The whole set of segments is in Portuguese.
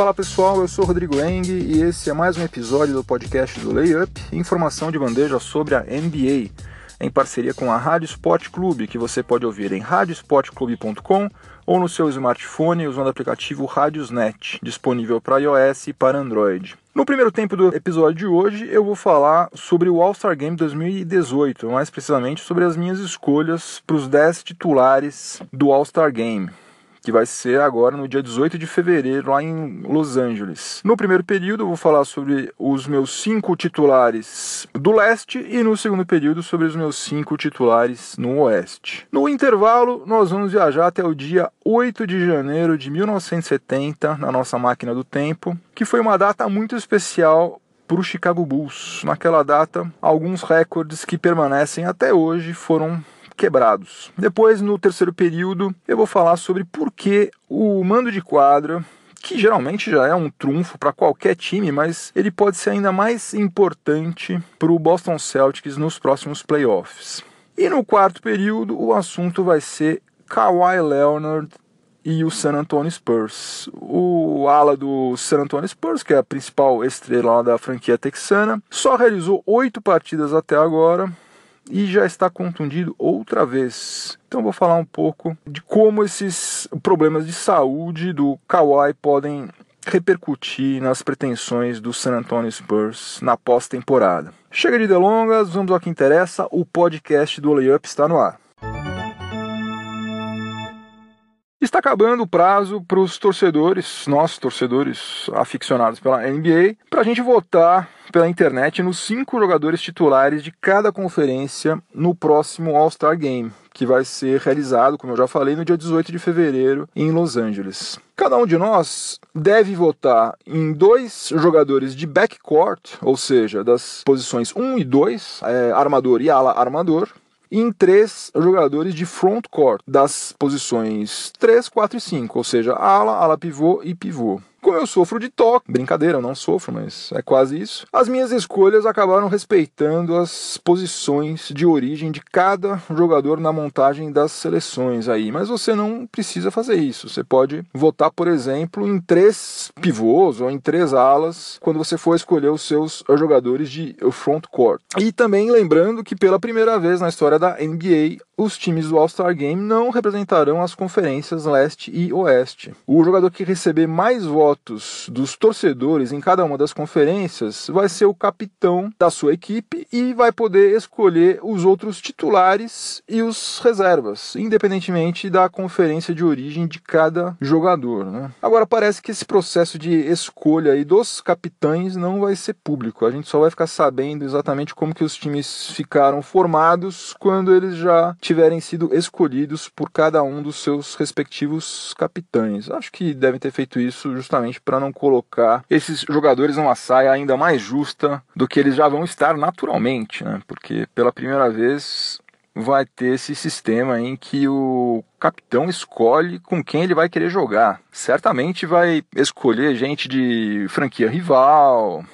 Fala pessoal, eu sou Rodrigo Eng e esse é mais um episódio do podcast do Layup, informação de bandeja sobre a NBA, em parceria com a Rádio Sport Clube, que você pode ouvir em radiosportclube.com ou no seu smartphone usando o aplicativo Radiosnet, disponível para iOS e para Android. No primeiro tempo do episódio de hoje, eu vou falar sobre o All-Star Game 2018, mais precisamente sobre as minhas escolhas para os 10 titulares do All-Star Game que vai ser agora no dia 18 de fevereiro, lá em Los Angeles. No primeiro período, eu vou falar sobre os meus cinco titulares do leste e no segundo período, sobre os meus cinco titulares no oeste. No intervalo, nós vamos viajar até o dia 8 de janeiro de 1970, na nossa máquina do tempo, que foi uma data muito especial para o Chicago Bulls. Naquela data, alguns recordes que permanecem até hoje foram quebrados. Depois, no terceiro período, eu vou falar sobre por que o mando de quadra que geralmente já é um trunfo para qualquer time, mas ele pode ser ainda mais importante para o Boston Celtics nos próximos playoffs. E no quarto período, o assunto vai ser Kawhi Leonard e o San Antonio Spurs. O ala do San Antonio Spurs, que é a principal estrela da franquia texana, só realizou oito partidas até agora, e já está contundido outra vez. Então vou falar um pouco de como esses problemas de saúde do Kawhi podem repercutir nas pretensões do San Antonio Spurs na pós-temporada. Chega de delongas, vamos ao que interessa, o podcast do Layup está no ar. Está acabando o prazo para os torcedores, nós torcedores aficionados pela NBA, para a gente votar pela internet nos cinco jogadores titulares de cada conferência no próximo All-Star Game, que vai ser realizado, como eu já falei, no dia 18 de fevereiro em Los Angeles. Cada um de nós deve votar em dois jogadores de backcourt, ou seja, das posições 1 e 2, é, armador e ala armador, em três jogadores de front court, das posições 3, 4 e 5, ou seja, ala, ala pivô e pivô. Como eu sofro de toque, brincadeira, eu não sofro, mas é quase isso. As minhas escolhas acabaram respeitando as posições de origem de cada jogador na montagem das seleções aí, mas você não precisa fazer isso. Você pode votar, por exemplo, em três pivôs ou em três alas quando você for escolher os seus jogadores de front court. E também lembrando que pela primeira vez na história da NBA, os times do All-Star Game não representarão as conferências leste e oeste. O jogador que receber mais votos dos torcedores em cada uma das conferências vai ser o capitão da sua equipe e vai poder escolher os outros titulares e os reservas, independentemente da conferência de origem de cada jogador. Né? Agora parece que esse processo de escolha aí dos capitães não vai ser público. A gente só vai ficar sabendo exatamente como que os times ficaram formados quando eles já tiverem sido escolhidos por cada um dos seus respectivos capitães. Acho que devem ter feito isso justamente para não colocar esses jogadores numa saia ainda mais justa do que eles já vão estar naturalmente, né? Porque pela primeira vez vai ter esse sistema em que o capitão escolhe com quem ele vai querer jogar. Certamente vai escolher gente de franquia rival,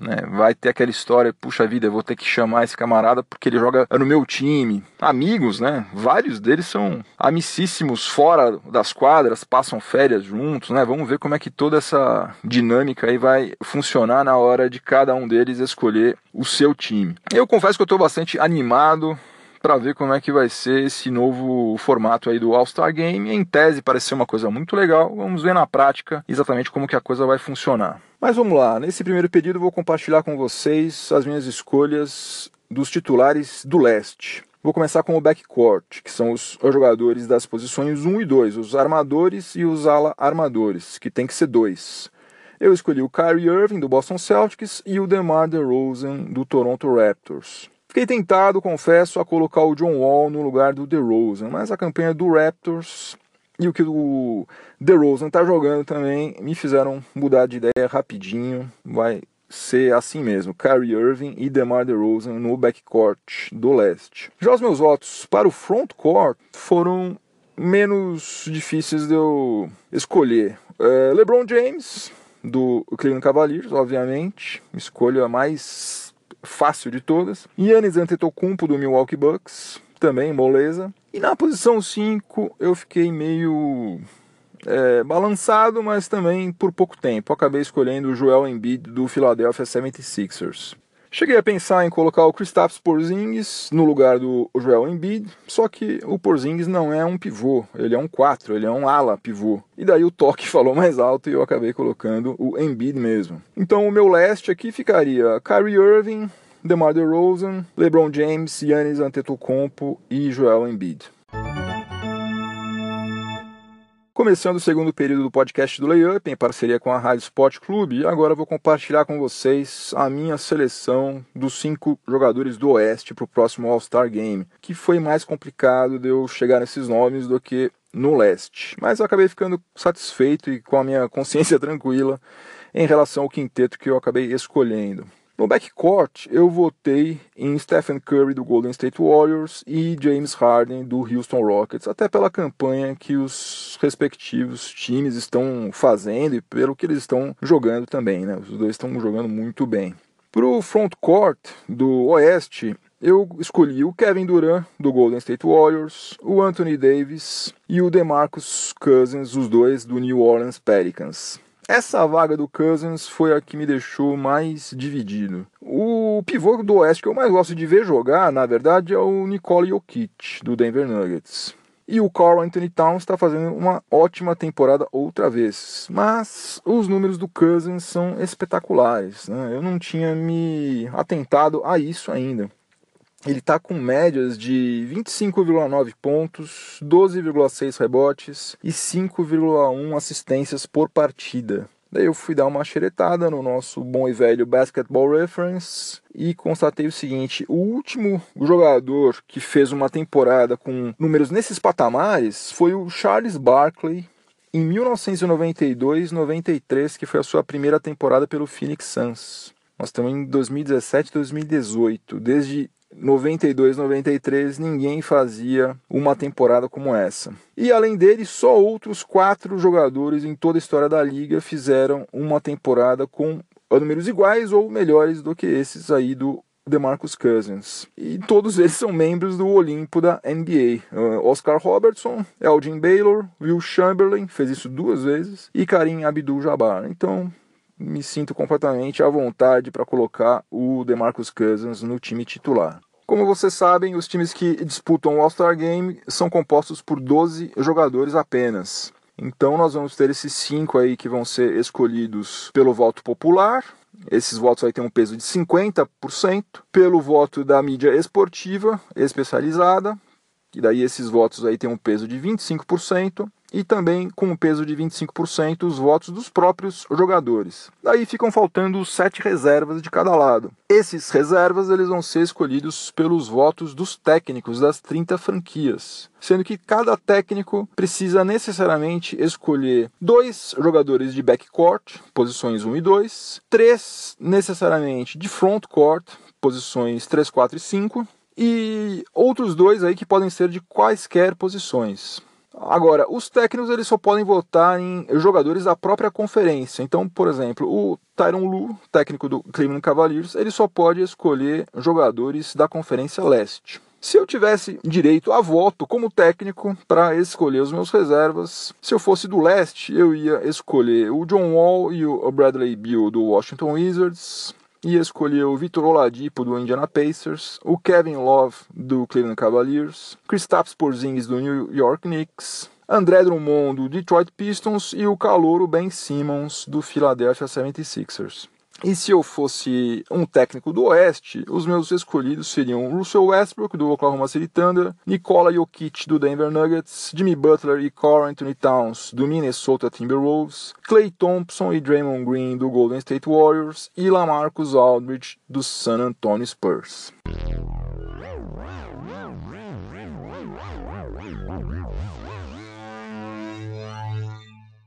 né? Vai ter aquela história, puxa vida, eu vou ter que chamar esse camarada porque ele joga no meu time. Amigos, né? Vários deles são amicíssimos fora das quadras, passam férias juntos, né? Vamos ver como é que toda essa dinâmica aí vai funcionar na hora de cada um deles escolher o seu time. Eu confesso que eu estou bastante animado para ver como é que vai ser esse novo formato aí do All-Star Game. Em tese parece ser uma coisa muito legal. Vamos ver na prática exatamente como que a coisa vai funcionar. Mas vamos lá, nesse primeiro período vou compartilhar com vocês as minhas escolhas dos titulares do leste. Vou começar com o backcourt, que são os jogadores das posições 1 e 2, os armadores e os ala armadores, que tem que ser dois. Eu escolhi o Kyrie Irving do Boston Celtics e o DeMar DeRozan do Toronto Raptors. Fiquei tentado, confesso, a colocar o John Wall no lugar do DeRozan, mas a campanha do Raptors e o que o DeRozan tá jogando também me fizeram mudar de ideia rapidinho. Vai ser assim mesmo, Kyrie Irving e DeMar DeRozan no backcourt do leste. Já os meus votos para o frontcourt foram menos difíceis de eu escolher. É, LeBron James, do Cleveland Cavaliers, obviamente, escolha mais fácil de todas. Yannis Antetokounmpo, do Milwaukee Bucks, também moleza. E na posição 5 eu fiquei meio é, balançado, mas também por pouco tempo. Acabei escolhendo o Joel Embiid do Philadelphia 76ers. Cheguei a pensar em colocar o Kristaps Porzingis no lugar do Joel Embiid, só que o Porzingis não é um pivô, ele é um 4, ele é um ala pivô. E daí o toque falou mais alto e eu acabei colocando o Embiid mesmo. Então o meu leste aqui ficaria Kyrie Irving, DeMar DeRozan, LeBron James, Giannis Antetokounmpo e Joel Embiid. Começando o segundo período do podcast do Layup, em parceria com a Rádio Sport Clube, agora vou compartilhar com vocês a minha seleção dos cinco jogadores do Oeste para o próximo All-Star Game, que foi mais complicado de eu chegar nesses nomes do que no Leste. Mas eu acabei ficando satisfeito e com a minha consciência tranquila em relação ao quinteto que eu acabei escolhendo. No backcourt, eu votei em Stephen Curry do Golden State Warriors e James Harden do Houston Rockets, até pela campanha que os respectivos times estão fazendo e pelo que eles estão jogando também, né? Os dois estão jogando muito bem. Para o frontcourt do Oeste, eu escolhi o Kevin Durant do Golden State Warriors, o Anthony Davis e o DeMarcus Cousins, os dois do New Orleans Pelicans. Essa vaga do Cousins foi a que me deixou mais dividido. O pivô do Oeste que eu mais gosto de ver jogar, na verdade, é o Nikola Jokic, do Denver Nuggets. E o Carl Anthony Towns está fazendo uma ótima temporada outra vez. Mas os números do Cousins são espetaculares. Né? Eu não tinha me atentado a isso ainda. Ele está com médias de 25,9 pontos, 12,6 rebotes e 5,1 assistências por partida. Daí eu fui dar uma xeretada no nosso bom e velho Basketball Reference e constatei o seguinte: o último jogador que fez uma temporada com números nesses patamares foi o Charles Barkley em 1992-93, que foi a sua primeira temporada pelo Phoenix Suns. Nós estamos em 2017 2018. Desde 92, 93, ninguém fazia uma temporada como essa. E além dele, só outros quatro jogadores em toda a história da liga fizeram uma temporada com números iguais ou melhores do que esses aí do DeMarcus Cousins. E todos eles são membros do Olimpo da NBA. Uh, Oscar Robertson, Elgin Baylor, Will Chamberlain, fez isso duas vezes, e Karim Abdul-Jabbar. Então, me sinto completamente à vontade para colocar o DeMarcus Cousins no time titular. Como vocês sabem, os times que disputam o All-Star Game são compostos por 12 jogadores apenas. Então nós vamos ter esses cinco aí que vão ser escolhidos pelo voto popular. Esses votos aí têm um peso de 50%, pelo voto da mídia esportiva especializada, e daí esses votos aí têm um peso de 25%, e também com um peso de 25% os votos dos próprios jogadores. Daí ficam faltando sete reservas de cada lado. Esses reservas eles vão ser escolhidos pelos votos dos técnicos das 30 franquias, sendo que cada técnico precisa necessariamente escolher dois jogadores de backcourt, posições 1 e 2, três necessariamente de frontcourt, posições 3, 4 e 5, e outros dois aí que podem ser de quaisquer posições. Agora, os técnicos eles só podem votar em jogadores da própria conferência. Então, por exemplo, o Tyron Lu, técnico do Cleveland Cavaliers, ele só pode escolher jogadores da Conferência Leste. Se eu tivesse direito a voto como técnico para escolher os meus reservas, se eu fosse do leste, eu ia escolher o John Wall e o Bradley Beal do Washington Wizards, e escolheu o Vitor Oladipo do Indiana Pacers, o Kevin Love do Cleveland Cavaliers, Kristaps Porzingis do New York Knicks, André Drummond do Detroit Pistons e o calouro Ben Simmons do Philadelphia 76ers. E se eu fosse um técnico do Oeste, os meus escolhidos seriam Russell Westbrook, do Oklahoma City Thunder, Nikola Jokic, do Denver Nuggets, Jimmy Butler e Carl Anthony Towns, do Minnesota Timberwolves, Clay Thompson e Draymond Green, do Golden State Warriors, e Lamarcus Aldridge, do San Antonio Spurs.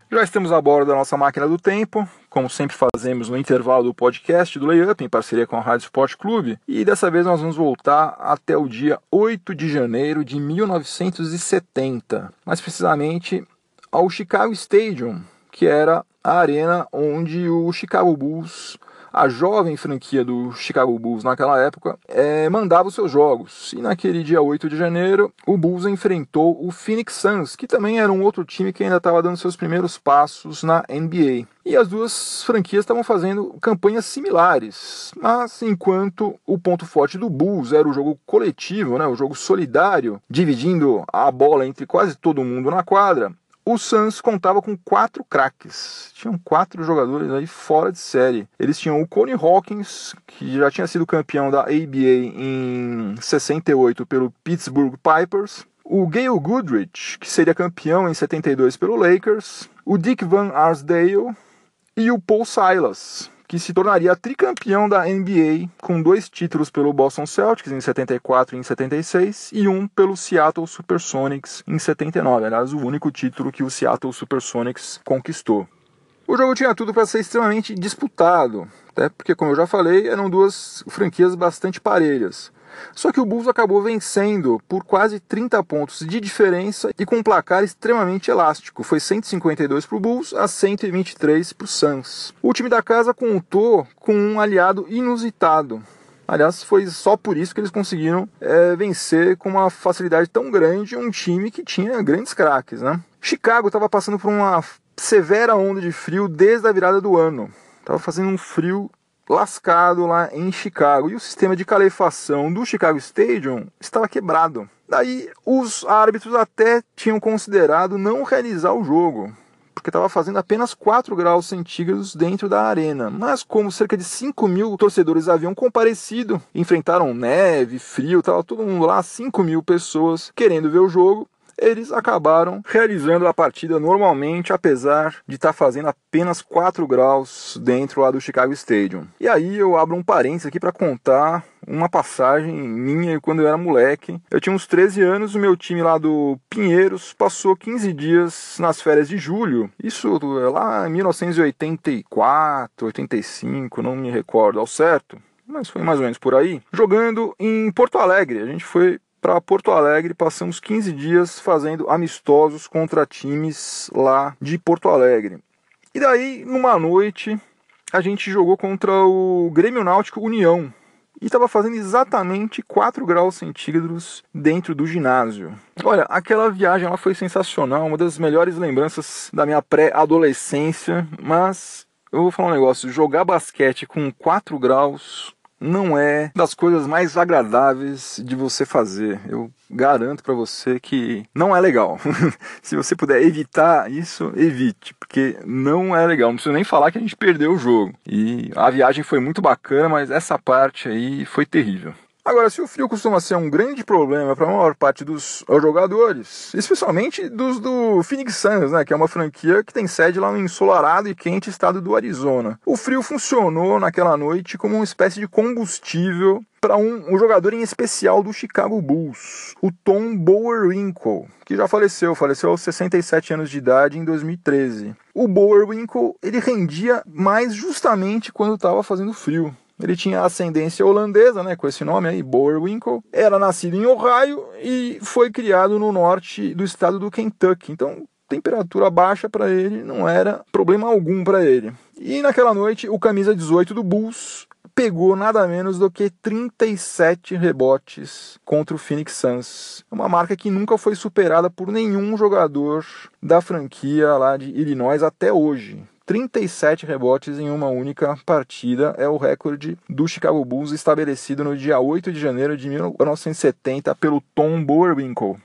Já estamos a bordo da nossa máquina do tempo, como sempre fazemos no intervalo do podcast do Layup, em parceria com a Rádio Sport Clube, e dessa vez nós vamos voltar até o dia 8 de janeiro de 1970, mais precisamente ao Chicago Stadium, que era a arena onde o Chicago Bulls a jovem franquia do Chicago Bulls naquela época, é, mandava os seus jogos. E naquele dia 8 de janeiro, o Bulls enfrentou o Phoenix Suns, que também era um outro time que ainda estava dando seus primeiros passos na NBA. E as duas franquias estavam fazendo campanhas similares, mas enquanto o ponto forte do Bulls era o jogo coletivo, né, o jogo solidário, dividindo a bola entre quase todo mundo na quadra, o Suns contava com quatro craques. Tinham quatro jogadores aí fora de série. Eles tinham o Coney Hawkins, que já tinha sido campeão da ABA em 68 pelo Pittsburgh Pipers. O Gayle Goodrich, que seria campeão em 72 pelo Lakers. O Dick Van Arsdale e o Paul Silas, que se tornaria tricampeão da NBA com dois títulos pelo Boston Celtics em 74 e em 76 e um pelo Seattle Supersonics em 79, aliás, o único título que o Seattle Supersonics conquistou. O jogo tinha tudo para ser extremamente disputado, até porque, como eu já falei, eram duas franquias bastante parelhas. Só que o Bulls acabou vencendo por quase 30 pontos de diferença e com um placar extremamente elástico. Foi 152 para o Bulls a 123 para o Suns. O time da casa contou com um aliado inusitado. Aliás, foi só por isso que eles conseguiram é, vencer com uma facilidade tão grande um time que tinha grandes craques. Né? Chicago estava passando por uma severa onda de frio desde a virada do ano. Estava fazendo um frio lascado lá em Chicago e o sistema de calefação do Chicago Stadium estava quebrado. Daí os árbitros até tinham considerado não realizar o jogo, porque estava fazendo apenas 4 graus centígrados dentro da arena. Mas como cerca de 5 mil torcedores haviam comparecido, enfrentaram neve, frio, estava todo mundo lá, 5 mil pessoas querendo ver o jogo, eles acabaram realizando a partida normalmente, apesar de estar tá fazendo apenas 4 graus dentro lá do Chicago Stadium. E aí eu abro um parênteses aqui para contar uma passagem minha quando eu era moleque. Eu tinha uns 13 anos, o meu time lá do Pinheiros passou 15 dias nas férias de julho. Isso lá em 1984, 85, não me recordo ao certo mas foi mais ou menos por aí, jogando em Porto Alegre. A gente foi para Porto Alegre, passamos 15 dias fazendo amistosos contra times lá de Porto Alegre. E daí, numa noite, a gente jogou contra o Grêmio Náutico União. E estava fazendo exatamente 4 graus centígrados dentro do ginásio. Olha, aquela viagem ela foi sensacional, uma das melhores lembranças da minha pré-adolescência. Mas eu vou falar um negócio: jogar basquete com 4 graus não é das coisas mais agradáveis de você fazer. Eu garanto para você que não é legal. Se você puder evitar isso, evite, porque não é legal. Não preciso nem falar que a gente perdeu o jogo. E a viagem foi muito bacana, mas essa parte aí foi terrível. Agora, se o frio costuma ser um grande problema para a maior parte dos jogadores, especialmente dos do Phoenix Suns, né, que é uma franquia que tem sede lá no ensolarado e quente estado do Arizona, o frio funcionou naquela noite como uma espécie de combustível para um, um, jogador em especial do Chicago Bulls, o Tom Bowerwinkle, que já faleceu, faleceu aos 67 anos de idade em 2013. O Bowerwinkle ele rendia mais justamente quando estava fazendo frio. Ele tinha ascendência holandesa, né, com esse nome aí, Boerwinkle. Era nascido em Ohio e foi criado no norte do estado do Kentucky. Então, temperatura baixa para ele não era problema algum para ele. E naquela noite, o camisa 18 do Bulls pegou nada menos do que 37 rebotes contra o Phoenix Suns. Uma marca que nunca foi superada por nenhum jogador da franquia lá de Illinois até hoje. 37 rebotes em uma única partida é o recorde do Chicago Bulls estabelecido no dia 8 de janeiro de 1970 pelo Tom Boerwinkle.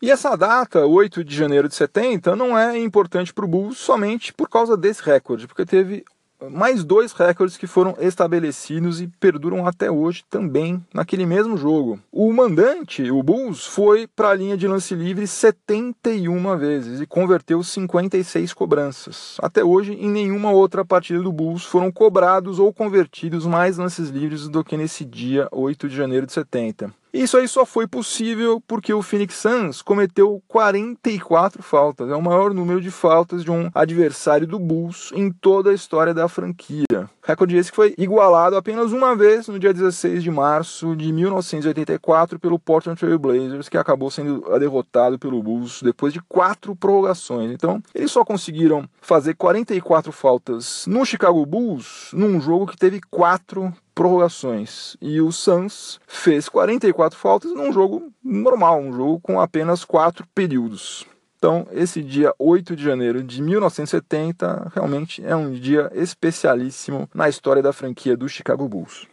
E essa data, 8 de janeiro de 70, não é importante para o Bulls somente por causa desse recorde, porque teve mais dois recordes que foram estabelecidos e perduram até hoje também naquele mesmo jogo. O mandante, o Bulls, foi para a linha de lance livre 71 vezes e converteu 56 cobranças. Até hoje, em nenhuma outra partida do Bulls foram cobrados ou convertidos mais lances livres do que nesse dia 8 de janeiro de 70. Isso aí só foi possível porque o Phoenix Suns cometeu 44 faltas. É o maior número de faltas de um adversário do Bulls em toda a história da franquia. Recorde esse que foi igualado apenas uma vez no dia 16 de março de 1984 pelo Portland Trail Blazers, que acabou sendo derrotado pelo Bulls depois de quatro prorrogações. Então, eles só conseguiram fazer 44 faltas no Chicago Bulls num jogo que teve quatro prorrogações. E o Suns fez 44 faltas num jogo normal, um jogo com apenas quatro períodos. Então, esse dia 8 de janeiro de 1970 realmente é um dia especialíssimo na história da franquia do Chicago Bulls.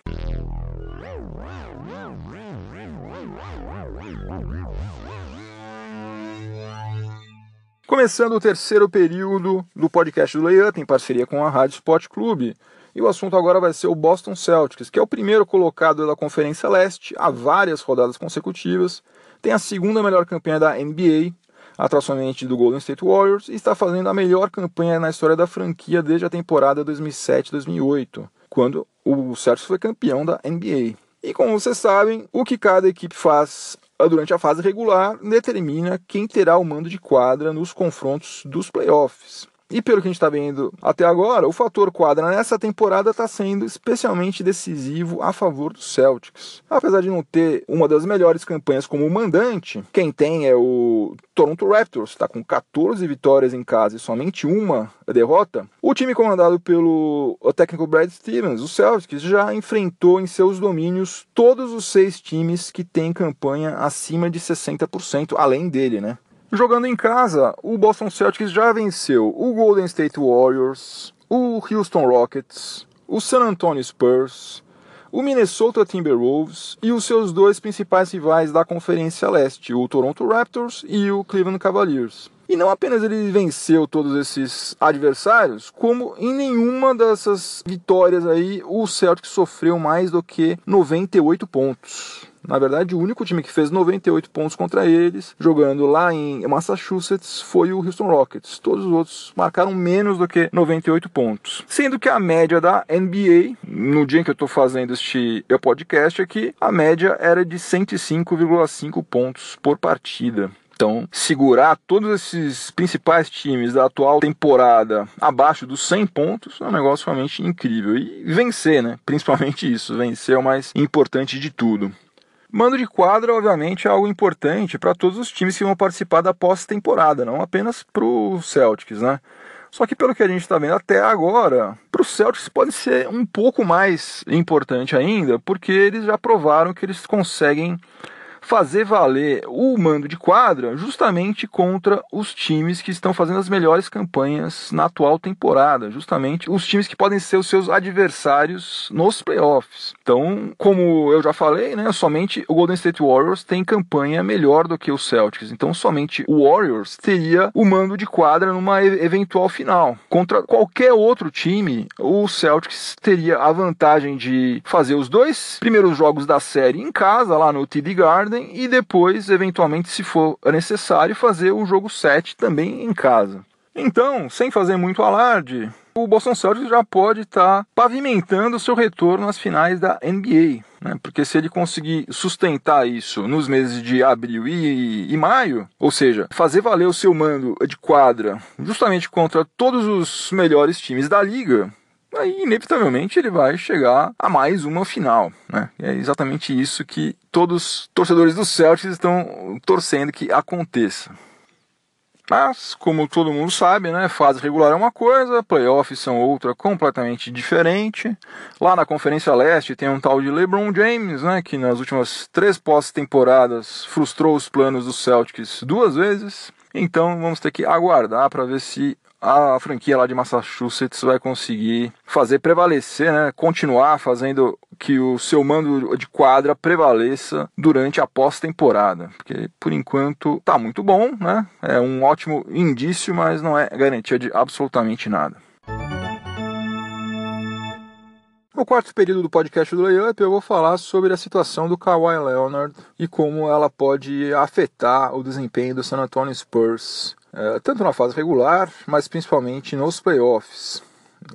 Começando o terceiro período do podcast do Layup, em parceria com a Rádio Sport Clube. E o assunto agora vai ser o Boston Celtics, que é o primeiro colocado da Conferência Leste há várias rodadas consecutivas, tem a segunda melhor campanha da NBA, atrás somente do Golden State Warriors, e está fazendo a melhor campanha na história da franquia desde a temporada 2007-2008, quando o Celtics foi campeão da NBA. E como vocês sabem, o que cada equipe faz durante a fase regular determina quem terá o mando de quadra nos confrontos dos playoffs. E pelo que a gente está vendo até agora, o fator quadra nessa temporada está sendo especialmente decisivo a favor dos Celtics. Apesar de não ter uma das melhores campanhas como mandante, quem tem é o Toronto Raptors, está com 14 vitórias em casa e somente uma derrota. O time comandado pelo técnico Brad Stevens, o Celtics, já enfrentou em seus domínios todos os seis times que têm campanha acima de 60%, além dele, né? Jogando em casa, o Boston Celtics já venceu o Golden State Warriors, o Houston Rockets, o San Antonio Spurs, o Minnesota Timberwolves e os seus dois principais rivais da Conferência Leste, o Toronto Raptors e o Cleveland Cavaliers. E não apenas ele venceu todos esses adversários, como em nenhuma dessas vitórias aí o Celtics sofreu mais do que 98 pontos. Na verdade, o único time que fez 98 pontos contra eles, jogando lá em Massachusetts, foi o Houston Rockets. Todos os outros marcaram menos do que 98 pontos. Sendo que a média da NBA, no dia em que eu estou fazendo este podcast aqui, a média era de 105,5 pontos por partida. Então, segurar todos esses principais times da atual temporada abaixo dos 100 pontos é um negócio realmente incrível. E vencer, né? Principalmente isso. Vencer é o mais importante de tudo. Mando de quadra, obviamente, é algo importante para todos os times que vão participar da pós-temporada, não apenas para o Celtics, né? Só que pelo que a gente está vendo até agora, para o Celtics pode ser um pouco mais importante ainda, porque eles já provaram que eles conseguem fazer valer o mando de quadra justamente contra os times que estão fazendo as melhores campanhas na atual temporada, justamente os times que podem ser os seus adversários nos playoffs. Então, como eu já falei, né, somente o Golden State Warriors tem campanha melhor do que os Celtics. Então, somente o Warriors teria o mando de quadra numa eventual final. Contra qualquer outro time, o Celtics teria a vantagem de fazer os dois primeiros jogos da série em casa, lá no TD Garden e depois, eventualmente, se for necessário, fazer o jogo 7 também em casa. Então, sem fazer muito alarde, o Boston Celtics já pode estar tá pavimentando seu retorno às finais da NBA. Né? Porque se ele conseguir sustentar isso nos meses de abril e, e, maio, ou seja, fazer valer o seu mando de quadra justamente contra todos os melhores times da liga, aí inevitavelmente ele vai chegar a mais uma final. Né? é exatamente isso que todos os torcedores do Celtics estão torcendo que aconteça. Mas, como todo mundo sabe, né, fase regular é uma coisa, playoffs são outra completamente diferente. Lá na Conferência Leste tem um tal de LeBron James, né, que nas últimas três pós-temporadas frustrou os planos dos Celtics duas vezes. Então vamos ter que aguardar para ver se a franquia lá de Massachusetts vai conseguir fazer prevalecer, né, continuar fazendo que o seu mando de quadra prevaleça durante a pós-temporada, porque por enquanto tá muito bom, né? É um ótimo indício, mas não é garantia de absolutamente nada. No quarto período do podcast do Layup, eu vou falar sobre a situação do Kawhi Leonard e como ela pode afetar o desempenho do San Antonio Spurs é, tanto na fase regular, mas principalmente nos playoffs.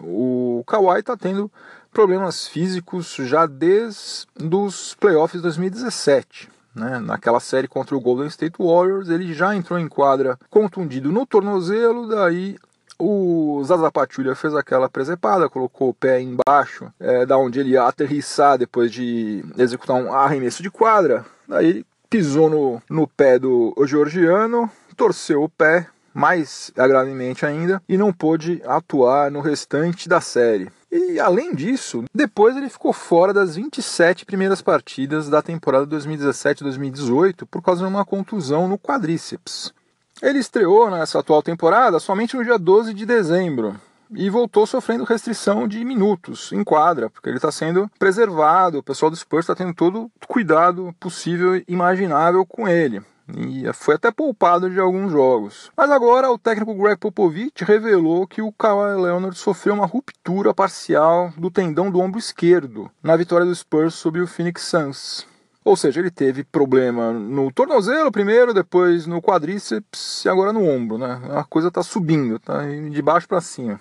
O Kawhi está tendo problemas físicos já desde os playoffs 2017. Né? Naquela série contra o Golden State Warriors, ele já entrou em quadra contundido no tornozelo, daí o Zaza Pachulia fez aquela presepada, colocou o pé embaixo, é, da onde ele ia aterrissar depois de executar um arremesso de quadra. Daí ele pisou no, no pé do georgiano, torceu o pé, mais gravemente ainda, e não pôde atuar no restante da série. E além disso, depois ele ficou fora das 27 primeiras partidas da temporada 2017-2018 por causa de uma contusão no quadríceps. Ele estreou nessa atual temporada somente no dia 12 de dezembro e voltou sofrendo restrição de minutos em quadra, porque ele está sendo preservado. O pessoal do Spurs está tendo todo o cuidado possível e imaginável com ele. E foi até poupado de alguns jogos. Mas agora o técnico Greg Popovich revelou que o Kawhi Leonard sofreu uma ruptura parcial do tendão do ombro esquerdo na vitória do Spurs sobre o Phoenix Suns. Ou seja, ele teve problema no tornozelo primeiro, depois no quadríceps e agora no ombro, né? A coisa está subindo, tá de baixo para cima.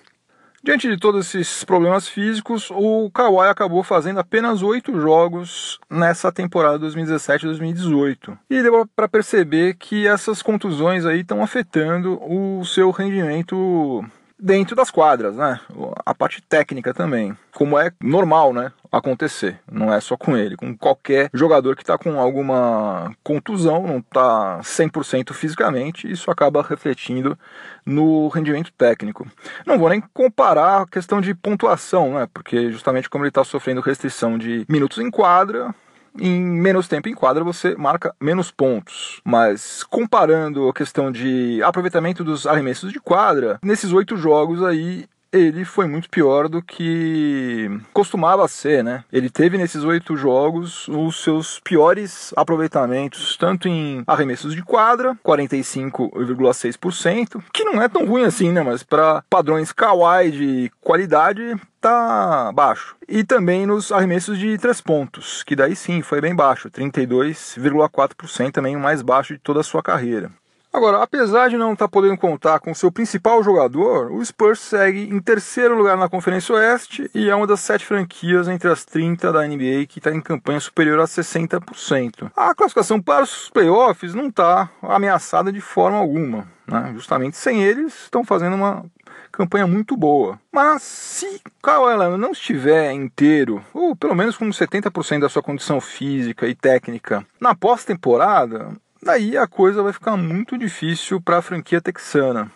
Diante de todos esses problemas físicos, o Kawhi acabou fazendo apenas oito jogos nessa temporada 2017-2018. E deu para perceber que essas contusões aí estão afetando o seu rendimento dentro das quadras, né? A parte técnica também, como é normal, né? Acontecer. Não é só com ele, com qualquer jogador que está com alguma contusão, não está 100% fisicamente, isso acaba refletindo no rendimento técnico. Não vou nem comparar a questão de pontuação, né? Porque justamente como ele está sofrendo restrição de minutos em quadra, em menos tempo em quadra você marca menos pontos. Mas comparando a questão de aproveitamento dos arremessos de quadra, nesses oito jogos aí ele foi muito pior do que costumava ser, né? Ele teve nesses oito jogos os seus piores aproveitamentos, tanto em arremessos de quadra, 45,6%, que não é tão ruim assim, né? Mas para padrões kawaii de qualidade, tá baixo. E também nos arremessos de três pontos, que daí sim foi bem baixo, 32,4%, também o mais baixo de toda a sua carreira. Agora, apesar de não estar tá podendo contar com seu principal jogador, o Spurs segue em terceiro lugar na Conferência Oeste e é uma das sete franquias entre as 30 da NBA que está em campanha superior a 60%. A classificação para os playoffs não está ameaçada de forma alguma. Né? Justamente sem eles, estão fazendo uma campanha muito boa. Mas se Kawhi Leonard não estiver inteiro, ou pelo menos com 70% da sua condição física e técnica na pós-temporada, Daí a coisa vai ficar muito difícil para a franquia texana.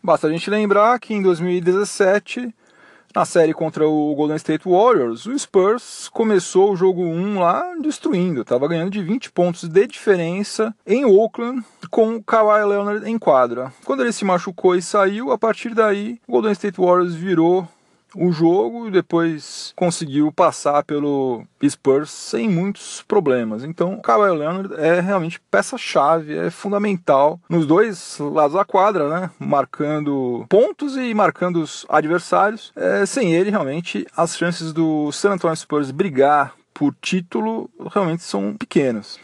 Basta a gente lembrar que em 2017, na série contra o Golden State Warriors, o Spurs começou o jogo 1 lá destruindo, estava ganhando de 20 pontos de diferença em Oakland com o Kawhi Leonard em quadra. Quando ele se machucou e saiu, a partir daí o Golden State Warriors virou o jogo e depois conseguiu passar pelo Spurs sem muitos problemas. Então, o Kawhi Leonard é realmente peça-chave, é fundamental nos dois lados da quadra, né? Marcando pontos e marcando os adversários. É, sem ele, realmente, as chances do San Antonio Spurs brigar por título realmente são pequenas.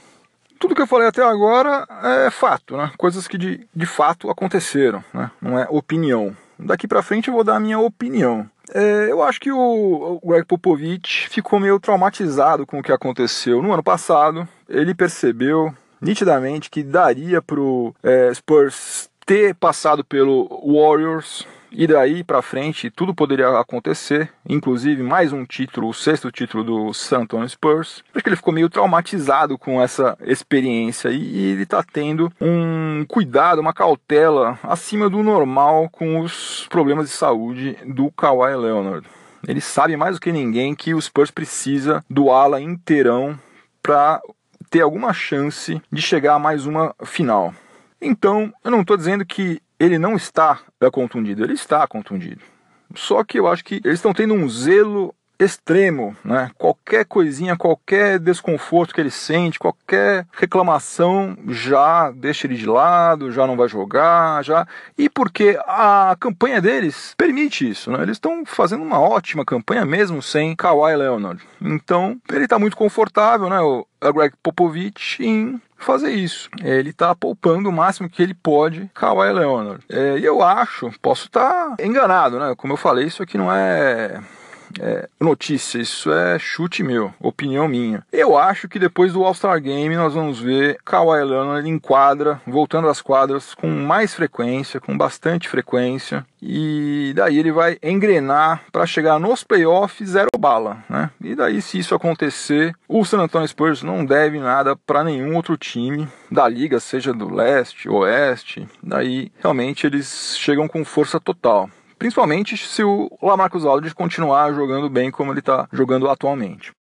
Tudo que eu falei até agora é fato, né? Coisas que de, de fato aconteceram, né? Não é opinião. Daqui para frente eu vou dar a minha opinião. É, eu acho que o, Greg Popovich ficou meio traumatizado com o que aconteceu no ano passado. Ele percebeu nitidamente que daria para o é, Spurs ter passado pelo Warriors e daí para frente tudo poderia acontecer, inclusive mais um título, o sexto título do San Antonio Spurs. Acho que ele ficou meio traumatizado com essa experiência e ele está tendo um cuidado, uma cautela acima do normal com os problemas de saúde do Kawhi Leonard. Ele sabe mais do que ninguém que o Spurs precisa do ala inteirão para ter alguma chance de chegar a mais uma final. Então, eu não estou dizendo que ele não está contundido, ele está contundido. Só que eu acho que eles estão tendo um zelo extremo, né? Qualquer coisinha, qualquer desconforto que ele sente, qualquer reclamação, já deixa ele de lado, já não vai jogar, já. E porque a campanha deles permite isso, né? Eles estão fazendo uma ótima campanha mesmo sem Kawhi Leonard. Então, ele está muito confortável, né? O Greg Popovich em fazer isso. Ele está poupando o máximo que ele pode Kawhi Leonard. É, e eu acho, posso estar tá enganado, né? Como eu falei, isso aqui não é é, notícia, isso é chute meu, opinião minha. Eu acho que depois do All-Star Game nós vamos ver Kawhi Leonard em quadra, voltando às quadras com mais frequência, com bastante frequência, e daí ele vai engrenar para chegar nos playoffs zero bala, né? E daí se isso acontecer, o San Antonio Spurs não deve nada para nenhum outro time da liga, seja do leste, oeste, daí realmente eles chegam com força total. Principalmente se o Lamarcus Aldridge continuar jogando bem como ele está jogando atualmente.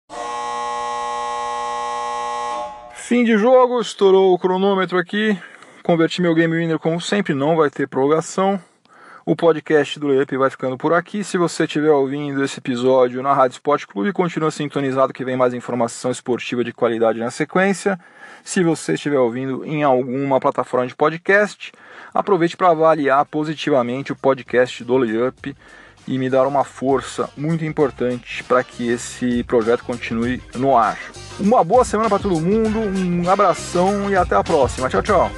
Fim de jogo, estourou o cronômetro aqui. Converti meu game winner como sempre, não vai ter prorrogação. O podcast do Layup vai ficando por aqui. Se você estiver ouvindo esse episódio na Rádio Esporte Clube, continua sintonizado que vem mais informação esportiva de qualidade na sequência. Se você estiver ouvindo em alguma plataforma de podcast, aproveite para avaliar positivamente o podcast do Layup e me dar uma força muito importante para que esse projeto continue no ar. Uma boa semana para todo mundo, um abração e até a próxima. Tchau, tchau.